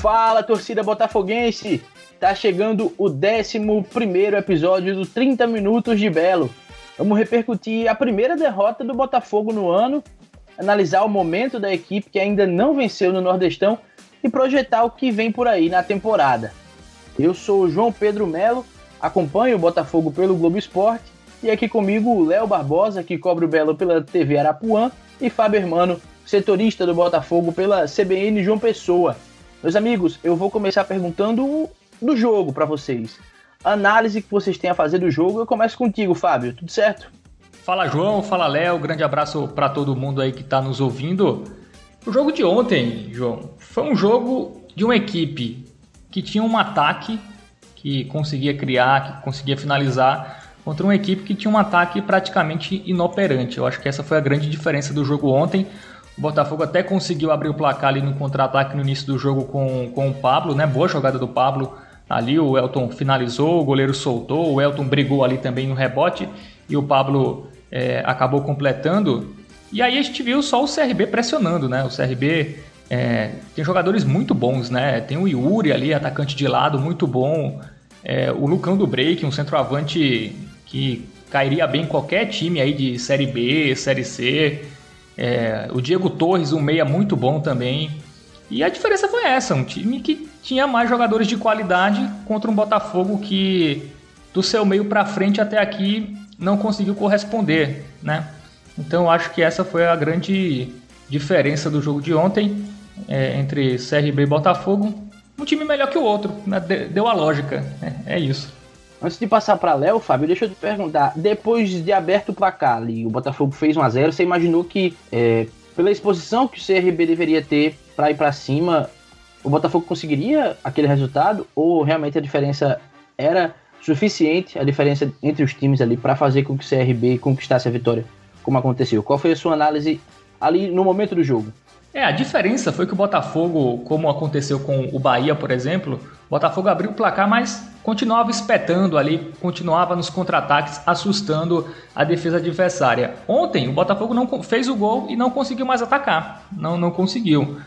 Fala, torcida botafoguense! Tá chegando o 11 episódio do 30 Minutos de Belo. Vamos repercutir a primeira derrota do Botafogo no ano, analisar o momento da equipe que ainda não venceu no Nordestão e projetar o que vem por aí na temporada. Eu sou o João Pedro Melo, acompanho o Botafogo pelo Globo Esporte e aqui comigo o Léo Barbosa, que cobre o Belo pela TV Arapuã, e Fábio Hermano, setorista do Botafogo pela CBN João Pessoa. Meus amigos, eu vou começar perguntando do jogo para vocês. Análise que vocês têm a fazer do jogo, eu começo contigo, Fábio, tudo certo? Fala João, fala Léo, grande abraço para todo mundo aí que está nos ouvindo. O jogo de ontem, João, foi um jogo de uma equipe que tinha um ataque que conseguia criar, que conseguia finalizar, contra uma equipe que tinha um ataque praticamente inoperante. Eu acho que essa foi a grande diferença do jogo ontem. O Botafogo até conseguiu abrir o placar ali no contra-ataque no início do jogo com, com o Pablo, né? Boa jogada do Pablo ali. O Elton finalizou, o goleiro soltou, o Elton brigou ali também no rebote e o Pablo é, acabou completando. E aí a gente viu só o CRB pressionando, né? O CRB é, tem jogadores muito bons, né? Tem o Yuri ali, atacante de lado, muito bom. É, o Lucão do Break, um centroavante que cairia bem em qualquer time aí de Série B, Série C. É, o Diego Torres, um meia muito bom também. E a diferença foi essa, um time que tinha mais jogadores de qualidade contra um Botafogo que do seu meio para frente até aqui não conseguiu corresponder, né? Então acho que essa foi a grande diferença do jogo de ontem é, entre CRB e Botafogo. Um time melhor que o outro, né? deu a lógica, é, é isso. Antes de passar para Léo, Fábio, deixa eu te perguntar. Depois de aberto o placar ali, o Botafogo fez 1 a 0 você imaginou que, é, pela exposição que o CRB deveria ter para ir para cima, o Botafogo conseguiria aquele resultado? Ou realmente a diferença era suficiente, a diferença entre os times ali, para fazer com que o CRB conquistasse a vitória, como aconteceu? Qual foi a sua análise ali no momento do jogo? É, a diferença foi que o Botafogo, como aconteceu com o Bahia, por exemplo, o Botafogo abriu o placar, mas continuava espetando ali, continuava nos contra-ataques, assustando a defesa adversária. Ontem, o Botafogo não fez o gol e não conseguiu mais atacar. Não, não conseguiu.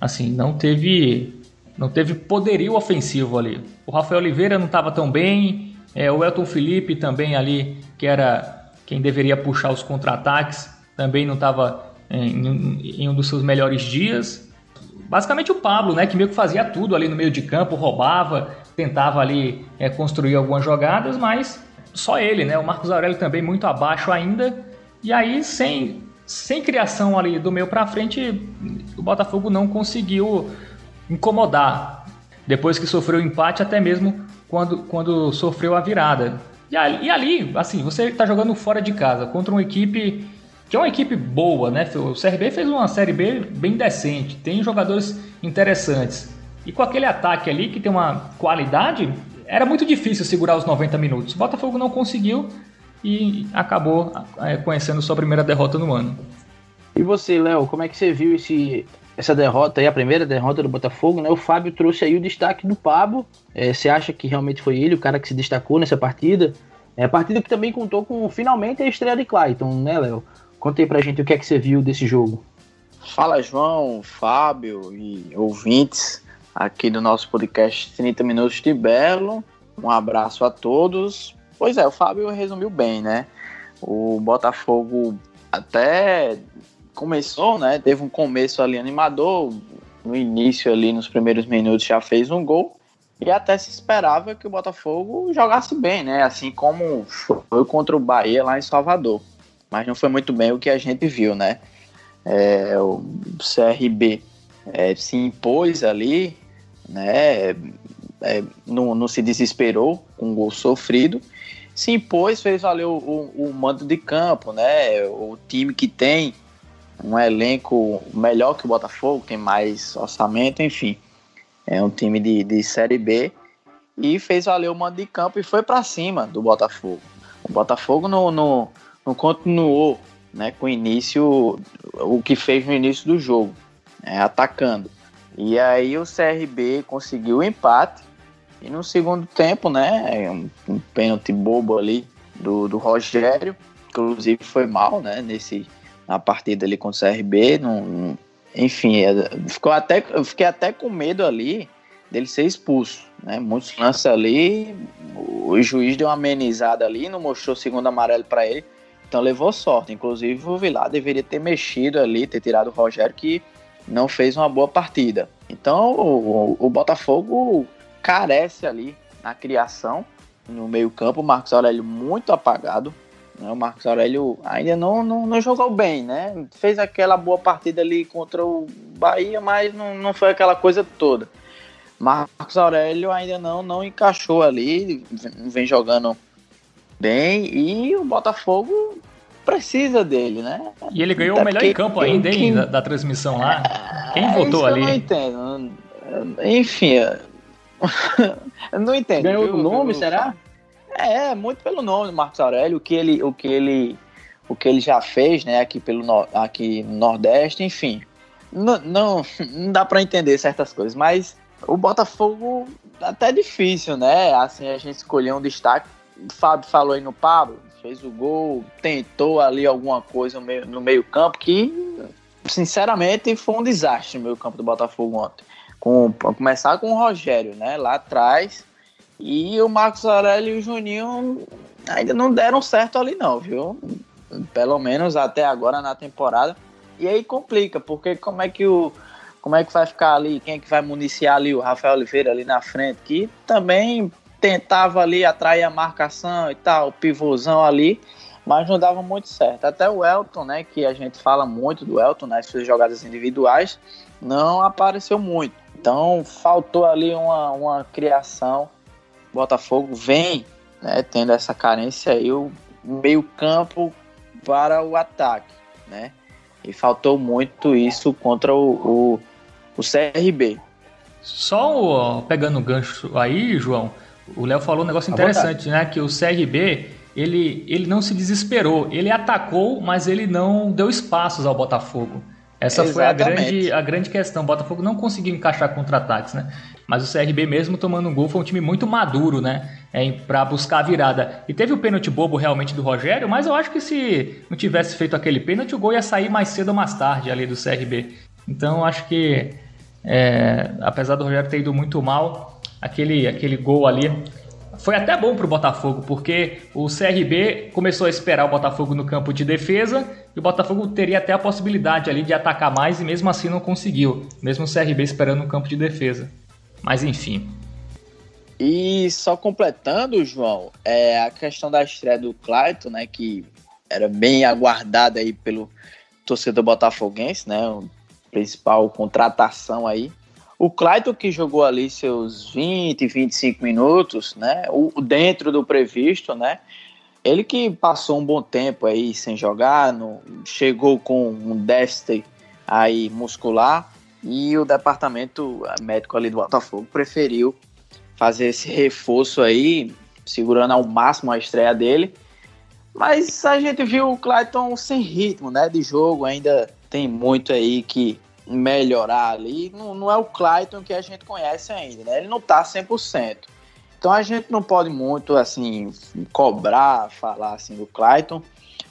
Assim, não teve, não teve poderio ofensivo ali. O Rafael Oliveira não estava tão bem, é, o Elton Felipe também ali, que era quem deveria puxar os contra-ataques, também não estava em, em um dos seus melhores dias. Basicamente o Pablo, né, que meio que fazia tudo ali no meio de campo, roubava, tentava ali é, construir algumas jogadas, mas só ele, né? O Marcos Aurélio também muito abaixo ainda. E aí, sem, sem criação ali do meio para frente, o Botafogo não conseguiu incomodar. Depois que sofreu o empate, até mesmo quando, quando sofreu a virada. E ali, e ali assim, você está jogando fora de casa contra uma equipe que é uma equipe boa, né? O CRB fez uma Série B bem decente, tem jogadores interessantes. E com aquele ataque ali que tem uma qualidade, era muito difícil segurar os 90 minutos. O Botafogo não conseguiu e acabou é, conhecendo sua primeira derrota no ano. E você, Léo, como é que você viu esse, essa derrota aí, a primeira derrota do Botafogo, né? O Fábio trouxe aí o destaque do Pablo. É, você acha que realmente foi ele o cara que se destacou nessa partida? É a partida que também contou com finalmente a estreia de Clayton, né, Léo? Conta aí pra gente o que é que você viu desse jogo. Fala, João, Fábio e ouvintes aqui do nosso podcast 30 Minutos de Belo. Um abraço a todos. Pois é, o Fábio resumiu bem, né? O Botafogo até começou, né? Teve um começo ali animador. No início ali, nos primeiros minutos, já fez um gol. E até se esperava que o Botafogo jogasse bem, né? Assim como foi contra o Bahia lá em Salvador mas não foi muito bem o que a gente viu, né? É, o CRB é, se impôs ali, né? É, não, não, se desesperou com um gol sofrido, se impôs, fez valer o, o, o mando de campo, né? O time que tem um elenco melhor que o Botafogo, tem mais orçamento, enfim. É um time de, de Série B e fez valer o mando de campo e foi para cima do Botafogo. O Botafogo no, no, não continuou né, com o início, o que fez no início do jogo, né, atacando. E aí o CRB conseguiu o empate. E no segundo tempo, né, um, um pênalti bobo ali do, do Rogério, inclusive foi mal, né, nesse, na partida ali com o CRB. Não, enfim, é, ficou até, eu fiquei até com medo ali dele ser expulso. Né? Muitos lances ali, o juiz deu uma amenizada ali, não mostrou o segundo amarelo para ele, então levou sorte. Inclusive o Vilar deveria ter mexido ali, ter tirado o Rogério, que não fez uma boa partida. Então o, o Botafogo carece ali na criação, no meio-campo. O Marcos Aurélio muito apagado. Né? O Marcos Aurélio ainda não, não, não, jogou bem, né? Fez aquela boa partida ali contra o Bahia, mas não, não foi aquela coisa toda. Marcos Aurélio ainda não, não encaixou ali, vem jogando bem e o Botafogo precisa dele, né? E ele ganhou Até o melhor em campo ainda, hein, da, da, transmissão lá. Quem é, votou ali? Eu não entendo. Enfim, eu não entendo. Ganhou o nome, será? É, muito pelo nome do Marcos Aurélio, o que ele, o que ele, o que ele já fez, né, aqui pelo aqui no Nordeste, enfim. Não, não, não dá para entender certas coisas, mas o Botafogo até difícil, né? Assim, a gente escolheu um destaque. O Fábio falou aí no Pablo, fez o gol, tentou ali alguma coisa no meio, no meio campo que, sinceramente, foi um desastre no meio campo do Botafogo ontem. Com, começar com o Rogério, né? Lá atrás. E o Marcos Aurélio e o Juninho ainda não deram certo ali não, viu? Pelo menos até agora na temporada. E aí complica, porque como é que o como é que vai ficar ali, quem é que vai municiar ali o Rafael Oliveira ali na frente, que também tentava ali atrair a marcação e tal, o pivôzão ali, mas não dava muito certo. Até o Elton, né, que a gente fala muito do Elton nas suas jogadas individuais, não apareceu muito. Então faltou ali uma, uma criação. Botafogo vem né, tendo essa carência aí, o meio campo para o ataque, né? E faltou muito isso contra o, o, o CRB. Só pegando o gancho aí, João, o Léo falou um negócio interessante, né? Que o CRB ele, ele não se desesperou, ele atacou, mas ele não deu espaços ao Botafogo. Essa Exatamente. foi a grande, a grande questão. O Botafogo não conseguiu encaixar contra-ataques, né? Mas o CRB mesmo tomando um gol foi um time muito maduro, né? É, para buscar a virada. E teve o pênalti bobo realmente do Rogério, mas eu acho que se não tivesse feito aquele pênalti, o gol ia sair mais cedo ou mais tarde ali do CRB. Então eu acho que, é, apesar do Rogério ter ido muito mal, aquele, aquele gol ali foi até bom para o Botafogo, porque o CRB começou a esperar o Botafogo no campo de defesa e o Botafogo teria até a possibilidade ali de atacar mais e mesmo assim não conseguiu, mesmo o CRB esperando no campo de defesa. Mas enfim. E só completando, João, é a questão da estreia do Clayton, né, que era bem aguardada aí pelo torcedor botafoguense, né, principal contratação aí o Clayton que jogou ali seus 20, 25 minutos, né? O, dentro do previsto, né? Ele que passou um bom tempo aí sem jogar, no, chegou com um déficit aí muscular e o departamento médico ali do Botafogo preferiu fazer esse reforço aí, segurando ao máximo a estreia dele. Mas a gente viu o Clayton sem ritmo, né, de jogo, ainda tem muito aí que melhorar ali, não, não é o Clayton que a gente conhece ainda, né? Ele não tá 100%. Então a gente não pode muito, assim, cobrar, falar assim do Clayton,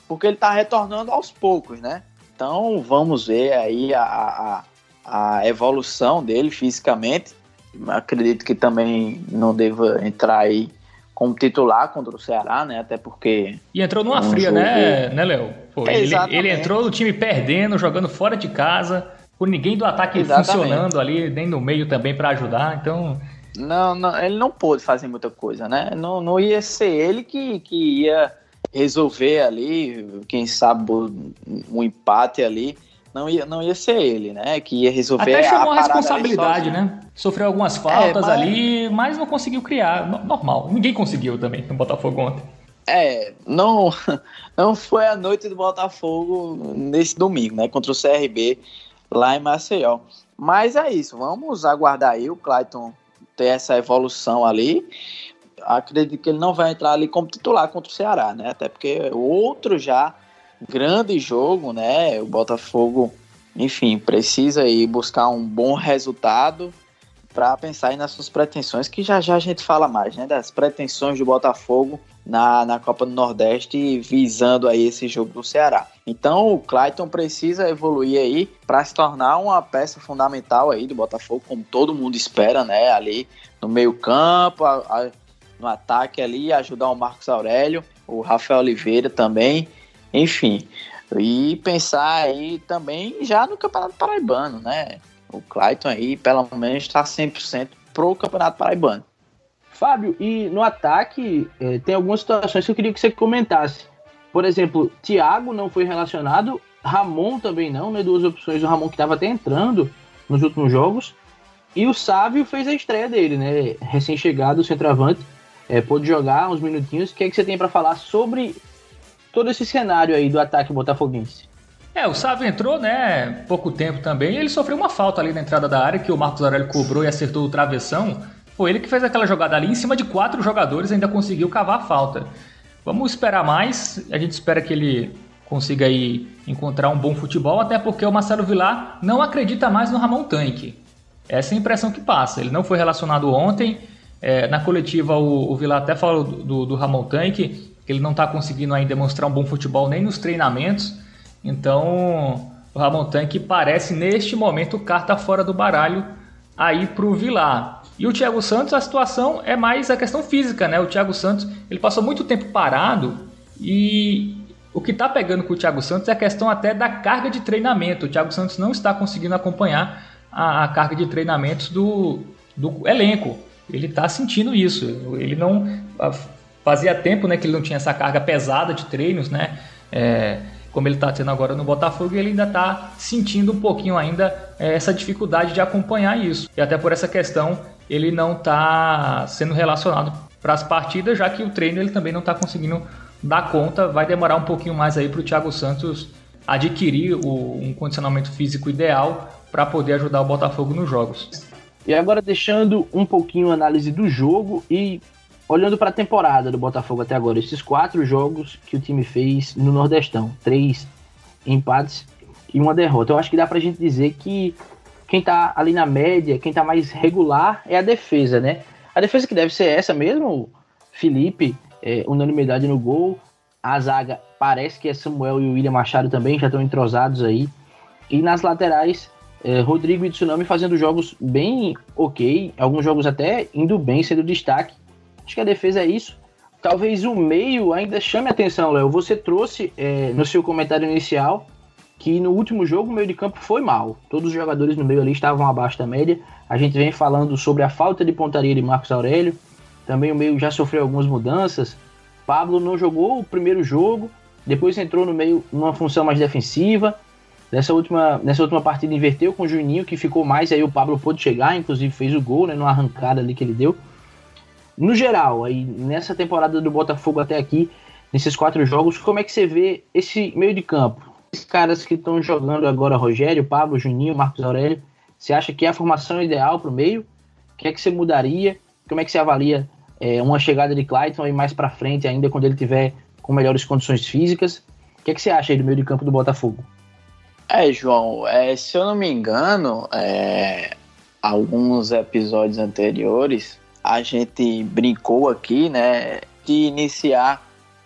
porque ele tá retornando aos poucos, né? Então vamos ver aí a, a, a evolução dele fisicamente. Acredito que também não deva entrar aí como titular contra o Ceará, né? Até porque. E entrou numa um fria, né, né, Léo? Ele, ele entrou no time perdendo, jogando fora de casa com ninguém do ataque Exatamente. funcionando ali, nem no meio também para ajudar, então. Não, não, ele não pôde fazer muita coisa, né? Não, não ia ser ele que, que ia resolver ali, quem sabe um empate ali. Não ia, não ia ser ele, né? Que ia resolver Até chamou a, a responsabilidade, né? Sofreu algumas faltas é, mas... ali, mas não conseguiu criar. Normal. Ninguém conseguiu também no Botafogo ontem. É, não, não foi a noite do Botafogo nesse domingo, né? Contra o CRB lá em Maceió. Mas é isso, vamos aguardar aí o Clayton ter essa evolução ali. Acredito que ele não vai entrar ali como titular contra o Ceará, né? Até porque outro já grande jogo, né? O Botafogo, enfim, precisa aí buscar um bom resultado para pensar aí nas suas pretensões, que já já a gente fala mais, né? Das pretensões do Botafogo na, na Copa do Nordeste, visando aí esse jogo do Ceará. Então o Clayton precisa evoluir aí para se tornar uma peça fundamental aí do Botafogo, como todo mundo espera, né? Ali no meio campo, no ataque ali, ajudar o Marcos Aurélio, o Rafael Oliveira também, enfim. E pensar aí também já no Campeonato Paraibano, né? O Clayton aí, pelo menos, está 100% pro Campeonato Paraibano. Fábio, e no ataque, eh, tem algumas situações que eu queria que você comentasse. Por exemplo, Thiago não foi relacionado, Ramon também não, né? Duas opções do Ramon que estava até entrando nos últimos jogos. E o Sávio fez a estreia dele, né? Recém-chegado, centroavante, é, pôde jogar uns minutinhos. O que é que você tem para falar sobre todo esse cenário aí do ataque botafoguense? É, o Sávio entrou, né, pouco tempo também, ele sofreu uma falta ali na entrada da área que o Marcos Aurélio cobrou e acertou o travessão. Foi ele que fez aquela jogada ali em cima de quatro jogadores ainda conseguiu cavar a falta. Vamos esperar mais, a gente espera que ele consiga aí encontrar um bom futebol, até porque o Marcelo Vilar não acredita mais no Ramon Tanque. Essa é a impressão que passa. Ele não foi relacionado ontem. É, na coletiva, o, o Vilar até falou do, do, do Ramon Tanque, que ele não está conseguindo ainda demonstrar um bom futebol nem nos treinamentos. Então, o Ramon Tanque parece, neste momento, carta fora do baralho aí para o Vilar. E o Thiago Santos, a situação é mais a questão física, né? O Thiago Santos, ele passou muito tempo parado e o que está pegando com o Thiago Santos é a questão até da carga de treinamento. O Thiago Santos não está conseguindo acompanhar a, a carga de treinamentos do, do elenco. Ele está sentindo isso. Ele não fazia tempo, né, que ele não tinha essa carga pesada de treinos, né? É, como ele está tendo agora no Botafogo, ele ainda está sentindo um pouquinho ainda é, essa dificuldade de acompanhar isso. E até por essa questão ele não está sendo relacionado para as partidas, já que o treino ele também não está conseguindo dar conta. Vai demorar um pouquinho mais aí para o Thiago Santos adquirir o, um condicionamento físico ideal para poder ajudar o Botafogo nos jogos. E agora deixando um pouquinho a análise do jogo e olhando para a temporada do Botafogo até agora, esses quatro jogos que o time fez no Nordestão, três empates e uma derrota. Eu acho que dá para a gente dizer que quem tá ali na média, quem tá mais regular é a defesa, né? A defesa que deve ser essa mesmo, Felipe, é, unanimidade no gol. A zaga parece que é Samuel e o William Machado também, já estão entrosados aí. E nas laterais, é, Rodrigo e Tsunami fazendo jogos bem ok, alguns jogos até indo bem, sendo destaque. Acho que a defesa é isso. Talvez o meio ainda chame atenção, Léo. Você trouxe é, no seu comentário inicial que no último jogo o meio de campo foi mal. Todos os jogadores no meio ali estavam abaixo da média. A gente vem falando sobre a falta de pontaria de Marcos Aurélio. Também o meio já sofreu algumas mudanças. Pablo não jogou o primeiro jogo, depois entrou no meio numa função mais defensiva. Nessa última, nessa última partida inverteu com o Juninho, que ficou mais, aí o Pablo pôde chegar, inclusive fez o gol, né, numa arrancada ali que ele deu. No geral, aí nessa temporada do Botafogo até aqui, nesses quatro jogos, como é que você vê esse meio de campo? Esses caras que estão jogando agora, Rogério, Pablo, Juninho, Marcos Aurélio, você acha que é a formação ideal para o meio? O que é que você mudaria? Como é que você avalia é, uma chegada de Clayton e mais para frente, ainda quando ele tiver com melhores condições físicas? O que é que você acha aí do meio de campo do Botafogo? É, João, é, se eu não me engano, é, alguns episódios anteriores a gente brincou aqui, né, de iniciar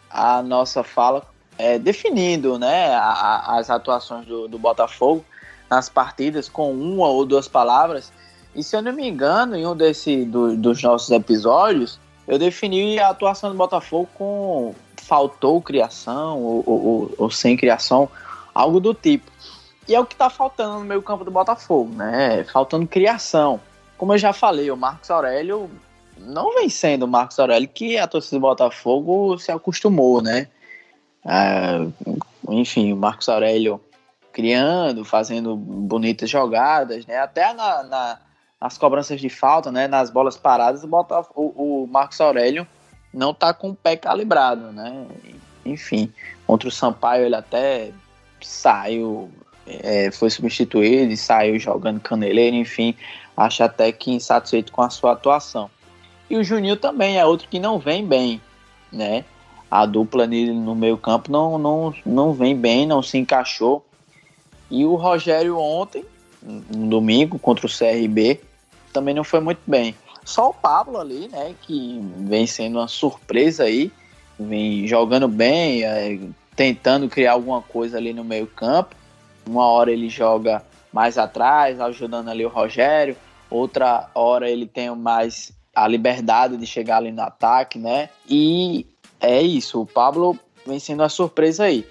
a nossa fala é, definindo né, a, as atuações do, do, Botafogo nas partidas com uma ou duas palavras. E se eu não me engano, em um desse, do, dos nossos episódios, eu defini a atuação do Botafogo com faltou criação ou, ou, ou sem criação, algo do tipo. E é o que está faltando no meio campo do Botafogo, né? Faltando criação. Como eu já falei, o Marcos Aurélio não vem sendo o Marcos Aurélio que a torcida do Botafogo se acostumou, né? Ah, enfim, o Marcos Aurélio criando, fazendo bonitas jogadas, né? Até na, na, nas cobranças de falta, né? Nas bolas paradas, o, o, o Marcos Aurélio não tá com o pé calibrado, né? Enfim, contra o Sampaio ele até saiu, é, foi substituído e saiu jogando caneleiro, enfim, acho até que insatisfeito com a sua atuação. E o Juninho também é outro que não vem bem, né? a dupla nele no meio campo não, não, não vem bem, não se encaixou. E o Rogério ontem, no domingo, contra o CRB, também não foi muito bem. Só o Pablo ali, né, que vem sendo uma surpresa aí, vem jogando bem, é, tentando criar alguma coisa ali no meio campo. Uma hora ele joga mais atrás, ajudando ali o Rogério. Outra hora ele tem mais a liberdade de chegar ali no ataque, né? E é isso, o Pablo vem sendo uma surpresa aí.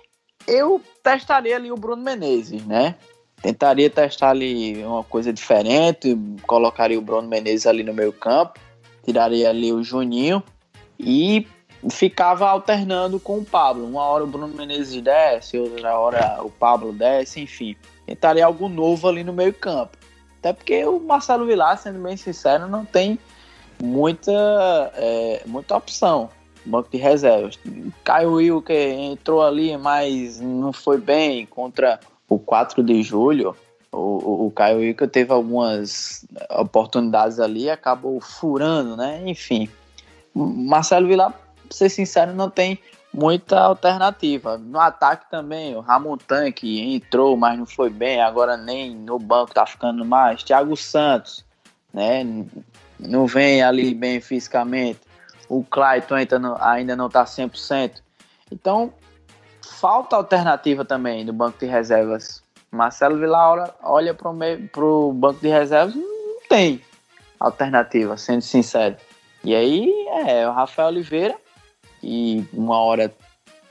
Eu testaria ali o Bruno Menezes, né? Tentaria testar ali uma coisa diferente, colocaria o Bruno Menezes ali no meio campo, tiraria ali o Juninho e ficava alternando com o Pablo. Uma hora o Bruno Menezes desce, outra hora o Pablo desce, enfim. Tentaria algo novo ali no meio campo. Até porque o Marcelo Vilar, sendo bem sincero, não tem muita, é, muita opção. Banco de reservas. Caio Wilker entrou ali, mas não foi bem contra o 4 de julho. O, Caio Wilker teve algumas oportunidades ali e acabou furando, né? Enfim. Marcelo Vilar, ser sincero, não tem muita alternativa. No ataque também, o Ramon Tanque entrou, mas não foi bem, agora nem no banco tá ficando mais. Thiago Santos, né? Não vem ali bem fisicamente. O Clayton ainda não tá 100%. Então, falta alternativa também no banco de reservas. Marcelo Vilar olha para o banco de reservas, não tem alternativa, sendo sincero. E aí é o Rafael Oliveira, que uma hora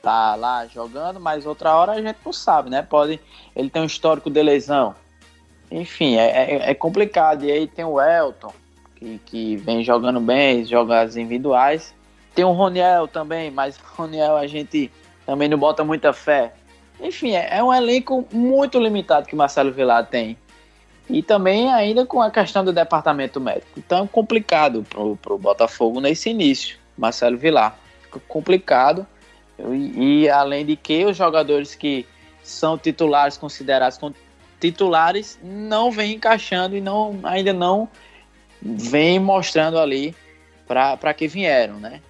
tá lá jogando, mas outra hora a gente não sabe, né? Pode, ele tem um histórico de lesão. Enfim, é, é, é complicado. E aí tem o Elton, que, que vem jogando bem, joga as individuais. Tem o Roniel também, mas o Roniel a gente também não bota muita fé. Enfim, é, é um elenco muito limitado que Marcelo Vilar tem. E também ainda com a questão do departamento médico. Então é complicado pro, pro Botafogo nesse início, Marcelo Vilar. Complicado. E, e, além de que os jogadores que são titulares, considerados como titulares, não vêm encaixando e não, ainda não vêm mostrando ali para que vieram, né?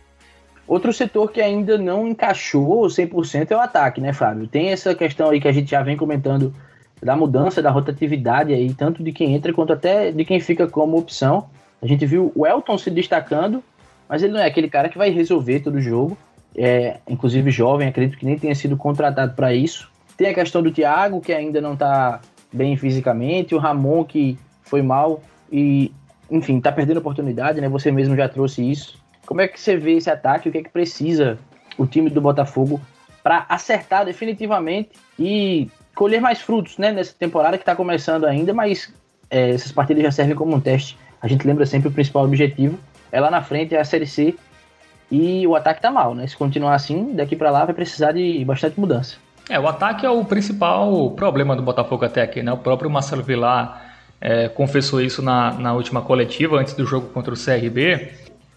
Outro setor que ainda não encaixou 100% é o ataque, né, Fábio? Tem essa questão aí que a gente já vem comentando da mudança, da rotatividade aí, tanto de quem entra quanto até de quem fica como opção. A gente viu o Elton se destacando, mas ele não é aquele cara que vai resolver todo o jogo. É, inclusive jovem, acredito que nem tenha sido contratado para isso. Tem a questão do Thiago, que ainda não está bem fisicamente, o Ramon, que foi mal e, enfim, está perdendo oportunidade, né? Você mesmo já trouxe isso. Como é que você vê esse ataque? O que é que precisa o time do Botafogo para acertar definitivamente e colher mais frutos né, nessa temporada que está começando ainda, mas é, essas partidas já servem como um teste. A gente lembra sempre o principal objetivo é lá na frente é a Série C e o ataque tá mal, né? Se continuar assim, daqui para lá vai precisar de bastante mudança. É, o ataque é o principal problema do Botafogo até aqui, né? O próprio Marcelo Vilar é, confessou isso na, na última coletiva, antes do jogo contra o CRB,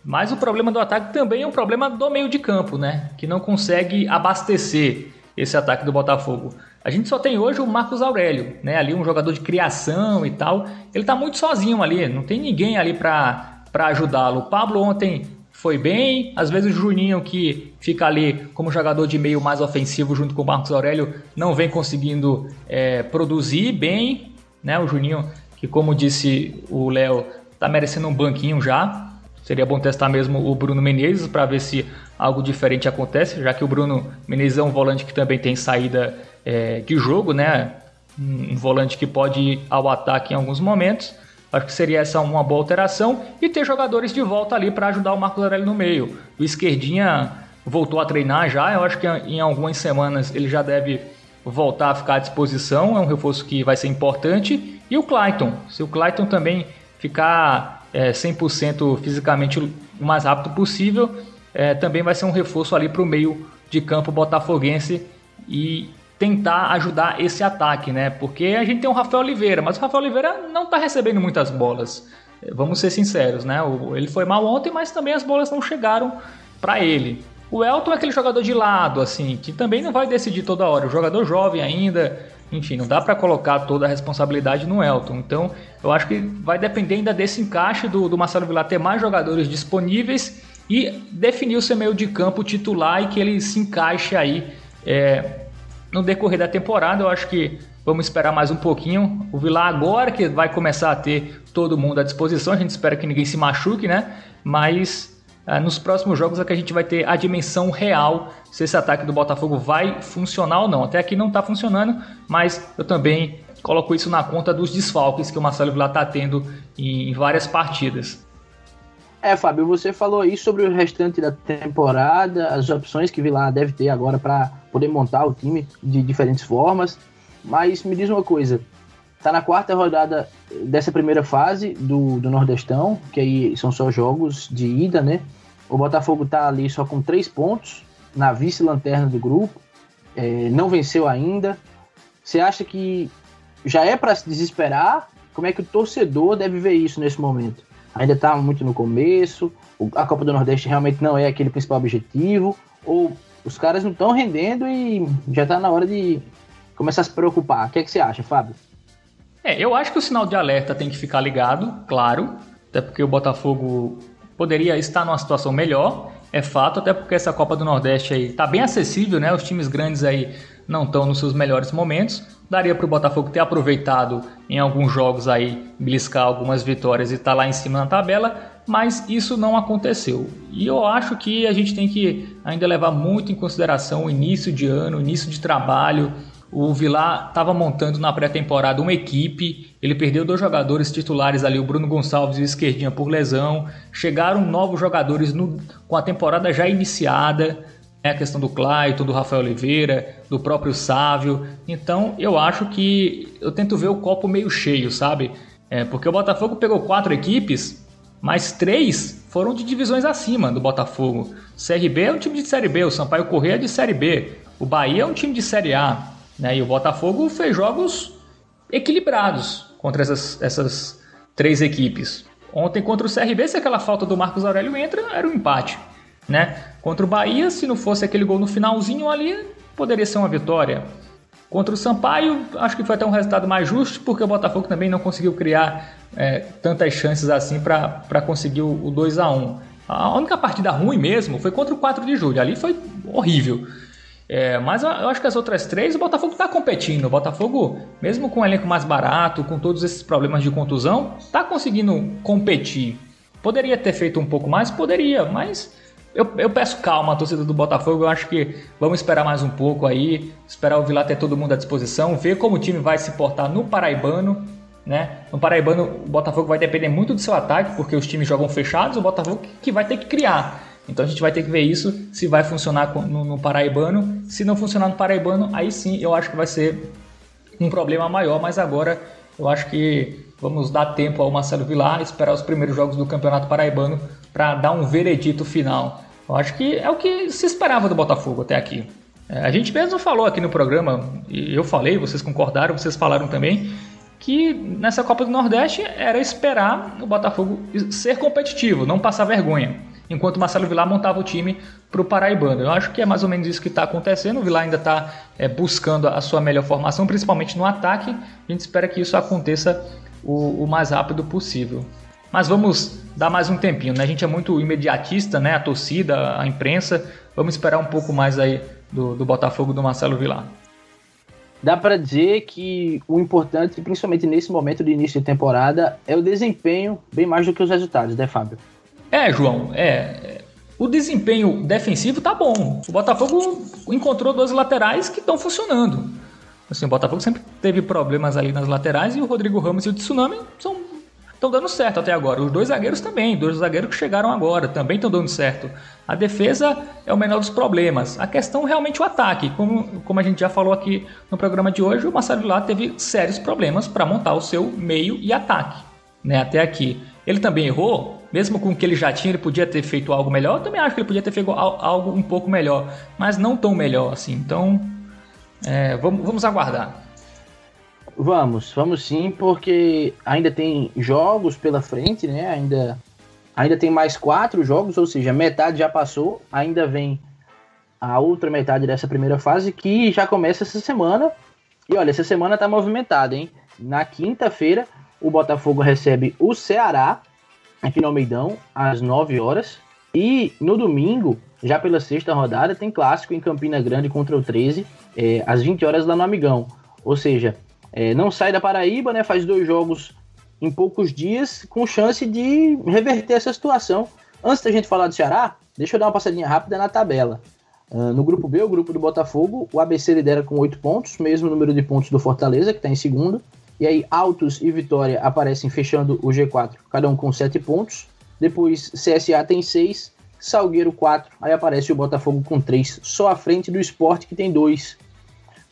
mas o problema do ataque também é um problema do meio de campo, né? Que não consegue abastecer esse ataque do Botafogo. A gente só tem hoje o Marcos Aurélio, né? Ali um jogador de criação e tal. Ele tá muito sozinho ali, não tem ninguém ali para ajudá-lo. O Pablo ontem foi bem, às vezes o Juninho que fica ali como jogador de meio mais ofensivo junto com o Marcos Aurélio não vem conseguindo é, produzir bem, né? O Juninho que como disse o Léo tá merecendo um banquinho já, Seria bom testar mesmo o Bruno Menezes para ver se algo diferente acontece, já que o Bruno Menezes é um volante que também tem saída é, de jogo, né? Um volante que pode ir ao ataque em alguns momentos. Acho que seria essa uma boa alteração e ter jogadores de volta ali para ajudar o Marcos Aurélio no meio. O Esquerdinha voltou a treinar já, eu acho que em algumas semanas ele já deve voltar a ficar à disposição, é um reforço que vai ser importante. E o Clayton, se o Clayton também ficar é, 100% fisicamente o mais rápido possível, é, também vai ser um reforço ali para o meio de campo botafoguense e tentar ajudar esse ataque, né? Porque a gente tem o Rafael Oliveira, mas o Rafael Oliveira não está recebendo muitas bolas. Vamos ser sinceros, né? Ele foi mal ontem, mas também as bolas não chegaram para ele. O Elton é aquele jogador de lado, assim, que também não vai decidir toda hora. O jogador jovem ainda, enfim, não dá para colocar toda a responsabilidade no Elton. Então, eu acho que vai depender ainda desse encaixe do, do Marcelo Vilar ter mais jogadores disponíveis e definir o seu meio de campo titular e que ele se encaixe aí é, no decorrer da temporada. Eu acho que Vamos esperar mais um pouquinho. O Vilar agora que vai começar a ter todo mundo à disposição. A gente espera que ninguém se machuque, né? Mas nos próximos jogos é que a gente vai ter a dimensão real se esse ataque do Botafogo vai funcionar ou não. Até aqui não está funcionando, mas eu também coloco isso na conta dos desfalques que o Marcelo Vilar está tendo em várias partidas. É, Fábio, você falou aí sobre o restante da temporada, as opções que o Vilar deve ter agora para poder montar o time de diferentes formas. Mas me diz uma coisa, tá na quarta rodada dessa primeira fase do, do Nordestão, que aí são só jogos de ida, né? O Botafogo tá ali só com três pontos, na vice-lanterna do grupo, é, não venceu ainda. Você acha que já é para se desesperar? Como é que o torcedor deve ver isso nesse momento? Ainda está muito no começo, a Copa do Nordeste realmente não é aquele principal objetivo, ou os caras não estão rendendo e já está na hora de começar a se preocupar. O que, é que você acha, Fábio? É, eu acho que o sinal de alerta tem que ficar ligado, claro, até porque o Botafogo poderia estar numa situação melhor, é fato, até porque essa Copa do Nordeste aí tá bem acessível, né? Os times grandes aí não estão nos seus melhores momentos. Daria para o Botafogo ter aproveitado em alguns jogos aí, beliscar algumas vitórias e estar tá lá em cima na tabela, mas isso não aconteceu. E eu acho que a gente tem que ainda levar muito em consideração o início de ano, o início de trabalho, o Vilar estava montando na pré-temporada uma equipe, ele perdeu dois jogadores titulares ali, o Bruno Gonçalves e o Esquerdinha por lesão. Chegaram novos jogadores no, com a temporada já iniciada, né, a questão do Clayton, do Rafael Oliveira, do próprio Sávio. Então eu acho que eu tento ver o copo meio cheio, sabe? É, porque o Botafogo pegou quatro equipes, mas três foram de divisões acima do Botafogo. CRB é um time de Série B, o Sampaio Corrêa é de Série B, o Bahia é um time de Série A. Né? E o Botafogo fez jogos equilibrados contra essas, essas três equipes. Ontem contra o CRB, se aquela falta do Marcos Aurélio entra, era um empate. Né? Contra o Bahia, se não fosse aquele gol no finalzinho ali, poderia ser uma vitória. Contra o Sampaio, acho que foi até um resultado mais justo, porque o Botafogo também não conseguiu criar é, tantas chances assim para conseguir o, o 2 a 1 A única partida ruim mesmo foi contra o 4 de julho. Ali foi horrível. É, mas eu acho que as outras três, o Botafogo está competindo. O Botafogo, mesmo com um elenco mais barato, com todos esses problemas de contusão, está conseguindo competir. Poderia ter feito um pouco mais? Poderia, mas eu, eu, peço calma à torcida do Botafogo. Eu acho que vamos esperar mais um pouco aí, esperar o Vilar ter todo mundo à disposição, ver como o time vai se portar no Paraibano. Né? No Paraibano, o Botafogo vai depender muito do seu ataque, porque os times jogam fechados, o Botafogo que vai ter que criar. Então a gente vai ter que ver isso, se vai funcionar no, no Paraibano. Se não funcionar no Paraibano, aí sim eu acho que vai ser um problema maior, mas agora eu acho que vamos dar tempo ao Marcelo Vilar, esperar os primeiros jogos do Campeonato Paraibano para dar um veredito final. Eu acho que é o que se esperava do Botafogo até aqui. É, a gente mesmo falou aqui no programa, e eu falei, vocês concordaram, vocês falaram também, que nessa Copa do Nordeste era esperar o Botafogo ser competitivo, não passar vergonha enquanto Marcelo Vilar montava o time para o Paraibano. Eu acho que é mais ou menos isso que está acontecendo. O Vilar ainda está é, buscando a sua melhor formação, principalmente no ataque. A gente espera que isso aconteça o, o mais rápido possível. Mas vamos dar mais um tempinho, né? A gente é muito imediatista, né? A torcida, a imprensa. Vamos esperar um pouco mais aí do, do Botafogo do Marcelo Vilar. Dá para dizer que o importante, principalmente nesse momento de início de temporada, é o desempenho bem mais do que os resultados, né, Fábio? É, João, é. O desempenho defensivo tá bom. O Botafogo encontrou dois laterais que estão funcionando. Assim, o Botafogo sempre teve problemas ali nas laterais e o Rodrigo Ramos e o Tsunami estão dando certo até agora. Os dois zagueiros também, dois zagueiros que chegaram agora, também estão dando certo. A defesa é o menor dos problemas. A questão realmente é o ataque. Como, como a gente já falou aqui no programa de hoje, o Marcelo Lá teve sérios problemas para montar o seu meio e ataque, né, até aqui. Ele também errou, mesmo com o que ele já tinha, ele podia ter feito algo melhor. Eu também acho que ele podia ter feito algo um pouco melhor, mas não tão melhor assim. Então, é, vamos, vamos aguardar. Vamos, vamos sim, porque ainda tem jogos pela frente, né? Ainda, ainda tem mais quatro jogos, ou seja, metade já passou, ainda vem a outra metade dessa primeira fase que já começa essa semana. E olha, essa semana tá movimentada, hein? Na quinta-feira, o Botafogo recebe o Ceará aqui no Almeidão às 9 horas. E no domingo, já pela sexta rodada, tem clássico em Campina Grande contra o 13, é, às 20 horas lá no Amigão. Ou seja, é, não sai da Paraíba, né? Faz dois jogos em poucos dias, com chance de reverter essa situação. Antes da gente falar do Ceará, deixa eu dar uma passadinha rápida na tabela. Uh, no grupo B, o grupo do Botafogo, o ABC lidera com oito pontos, mesmo número de pontos do Fortaleza, que está em segundo. E aí, Altos e Vitória aparecem fechando o G4, cada um com sete pontos. Depois, CSA tem seis, Salgueiro 4, aí aparece o Botafogo com 3, só à frente do esporte que tem 2.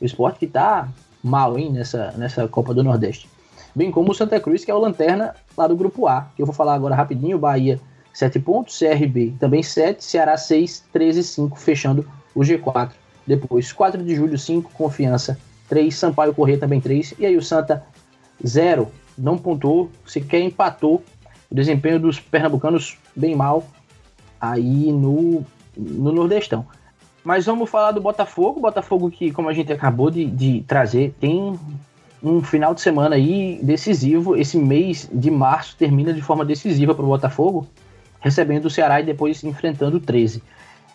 O esporte que tá mal, hein, nessa, nessa Copa do Nordeste. Bem como o Santa Cruz, que é o lanterna lá do grupo A, que eu vou falar agora rapidinho, Bahia 7 pontos, CRB também 7, Ceará 6, 13 5, fechando o G4. Depois, 4 de julho 5, Confiança 3, Sampaio Corrêa também 3, e aí o Santa 0, não pontuou, sequer empatou. O desempenho dos pernambucanos bem mal, aí no, no Nordestão. Mas vamos falar do Botafogo. Botafogo que, como a gente acabou de, de trazer, tem um final de semana aí decisivo. Esse mês de março termina de forma decisiva para o Botafogo, recebendo o Ceará e depois enfrentando o 13.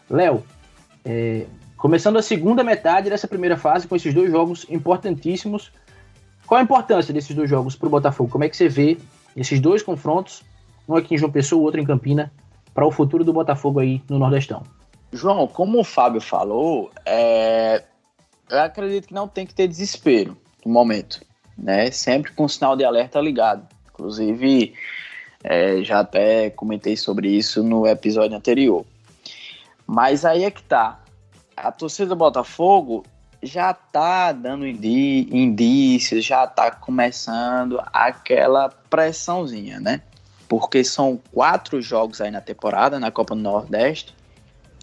Léo, é, começando a segunda metade dessa primeira fase com esses dois jogos importantíssimos. Qual a importância desses dois jogos para o Botafogo? Como é que você vê esses dois confrontos, um aqui em João Pessoa, o outro em Campina, para o futuro do Botafogo aí no Nordestão. João, como o Fábio falou, é... eu acredito que não tem que ter desespero no momento, né? Sempre com o sinal de alerta ligado. Inclusive, é, já até comentei sobre isso no episódio anterior. Mas aí é que tá. A torcida do Botafogo já tá dando indícios, já tá começando aquela pressãozinha, né? porque são quatro jogos aí na temporada, na Copa do Nordeste,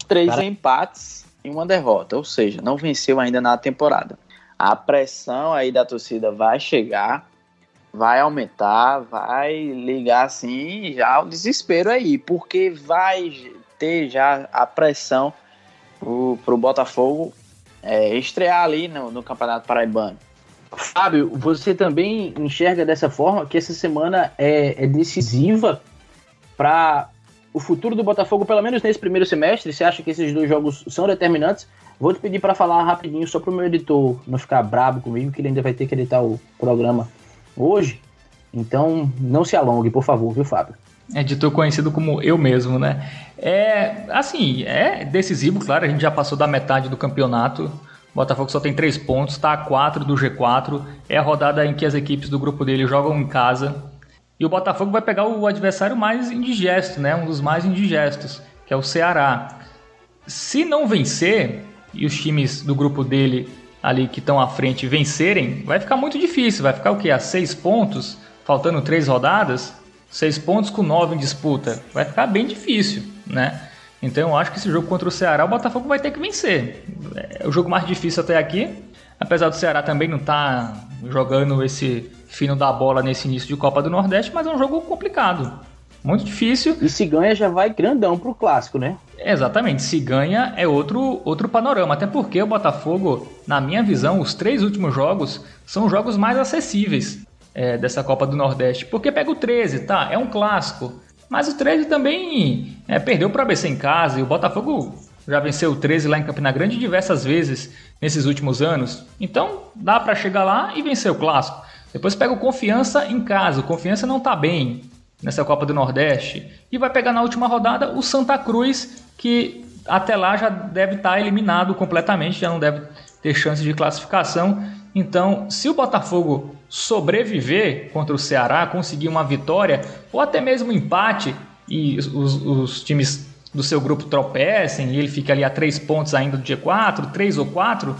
três Cara... empates e uma derrota, ou seja, não venceu ainda na temporada. A pressão aí da torcida vai chegar, vai aumentar, vai ligar assim já o desespero aí, porque vai ter já a pressão pro, pro Botafogo é, estrear ali no, no Campeonato Paraibano. Fábio, você também enxerga dessa forma que essa semana é, é decisiva para o futuro do Botafogo, pelo menos nesse primeiro semestre? Você acha que esses dois jogos são determinantes? Vou te pedir para falar rapidinho, só para o meu editor não ficar brabo comigo, que ele ainda vai ter que editar o programa hoje. Então, não se alongue, por favor, viu, Fábio? Editor conhecido como eu mesmo, né? É, assim, é decisivo, claro, a gente já passou da metade do campeonato. O Botafogo só tem 3 pontos, está a 4 do G4. É a rodada em que as equipes do grupo dele jogam em casa. E o Botafogo vai pegar o adversário mais indigesto, né? um dos mais indigestos, que é o Ceará. Se não vencer, e os times do grupo dele ali que estão à frente vencerem, vai ficar muito difícil. Vai ficar o quê? A 6 pontos, faltando 3 rodadas? 6 pontos com 9 em disputa. Vai ficar bem difícil, né? Então eu acho que esse jogo contra o Ceará, o Botafogo vai ter que vencer. É o jogo mais difícil até aqui. Apesar do Ceará também não estar tá jogando esse fino da bola nesse início de Copa do Nordeste, mas é um jogo complicado. Muito difícil. E se ganha já vai grandão pro clássico, né? Exatamente. Se ganha é outro, outro panorama. Até porque o Botafogo, na minha visão, os três últimos jogos são jogos mais acessíveis é, dessa Copa do Nordeste. Porque pega o 13, tá? É um clássico. Mas o 13 também é, perdeu para o ABC em casa e o Botafogo já venceu o 13 lá em Campina Grande diversas vezes nesses últimos anos. Então dá para chegar lá e vencer o clássico. Depois pega o Confiança em casa. O Confiança não está bem nessa Copa do Nordeste. E vai pegar na última rodada o Santa Cruz, que até lá já deve estar tá eliminado completamente, já não deve ter chance de classificação. Então, se o Botafogo sobreviver contra o Ceará, conseguir uma vitória ou até mesmo um empate e os, os times do seu grupo tropecem e ele fica ali a três pontos ainda do G4, três ou quatro,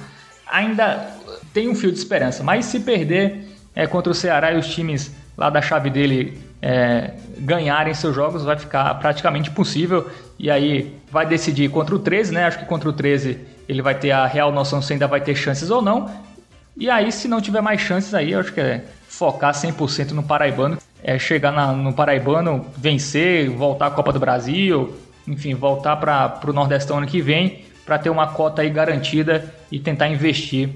ainda tem um fio de esperança. Mas se perder é, contra o Ceará e os times lá da chave dele é, ganharem seus jogos, vai ficar praticamente impossível. E aí vai decidir contra o 13, né? Acho que contra o 13 ele vai ter a real noção se ainda vai ter chances ou não. E aí, se não tiver mais chances aí, eu acho que é focar 100% no Paraibano, é chegar na, no Paraibano, vencer, voltar à Copa do Brasil, enfim, voltar para o Nordestão ano que vem, para ter uma cota aí garantida e tentar investir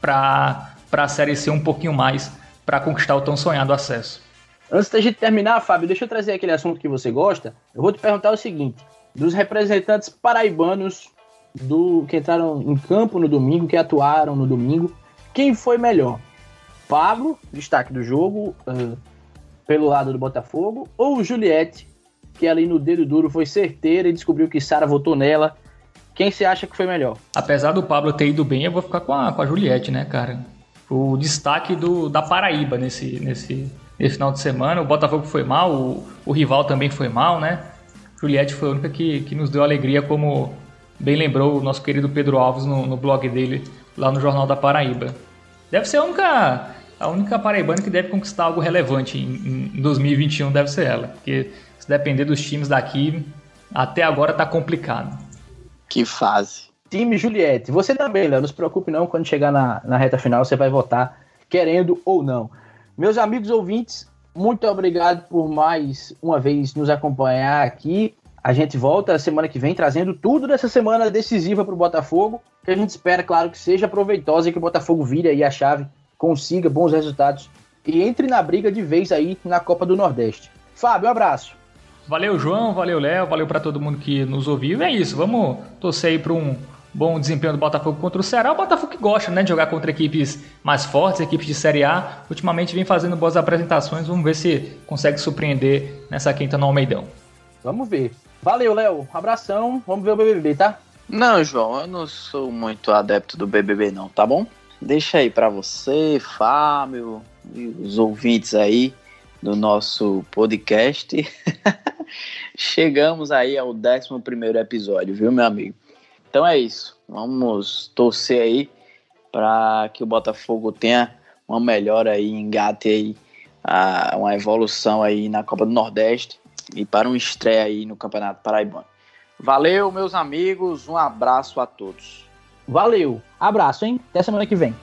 para a Série C um pouquinho mais para conquistar o tão sonhado acesso. Antes da gente terminar, Fábio, deixa eu trazer aquele assunto que você gosta. Eu vou te perguntar o seguinte: dos representantes paraibanos do que entraram em campo no domingo, que atuaram no domingo, quem foi melhor? Fábio, destaque do jogo, uh, pelo lado do Botafogo, ou Juliette, que ali no dedo duro foi certeira e descobriu que Sara votou nela. Quem você acha que foi melhor? Apesar do Pablo ter ido bem, eu vou ficar com a, com a Juliette, né, cara? O destaque do, da Paraíba nesse, nesse, nesse final de semana. O Botafogo foi mal, o, o rival também foi mal, né? Juliette foi a única que, que nos deu alegria, como bem lembrou o nosso querido Pedro Alves no, no blog dele, lá no Jornal da Paraíba. Deve ser a única, a única paraibana que deve conquistar algo relevante em, em 2021, deve ser ela. Porque se depender dos times daqui, até agora tá complicado. Que fase. Time Juliette. Você também, Léo, não se preocupe não, quando chegar na, na reta final você vai votar, querendo ou não. Meus amigos ouvintes, muito obrigado por mais uma vez nos acompanhar aqui. A gente volta semana que vem trazendo tudo dessa semana decisiva para o Botafogo, que a gente espera, claro, que seja proveitosa e que o Botafogo vire aí a chave, consiga bons resultados e entre na briga de vez aí na Copa do Nordeste. Fábio, um abraço. Valeu, João, valeu, Léo, valeu para todo mundo que nos ouviu. É isso, vamos torcer aí para um bom desempenho do Botafogo contra o Ceará. O Botafogo que gosta né, de jogar contra equipes mais fortes, equipes de Série A. Ultimamente vem fazendo boas apresentações. Vamos ver se consegue surpreender nessa quinta no Almeidão. Vamos ver. Valeu, Léo. Abração. Vamos ver o BBB, tá? Não, João, eu não sou muito adepto do BBB, não, tá bom? Deixa aí para você, Fábio, e os ouvintes aí do nosso podcast. Chegamos aí ao 11 episódio, viu, meu amigo? Então é isso. Vamos torcer aí para que o Botafogo tenha uma melhora aí, engate aí, uma evolução aí na Copa do Nordeste e para um estreia aí no Campeonato Paraibano. Valeu, meus amigos. Um abraço a todos. Valeu. Abraço, hein? Até semana que vem.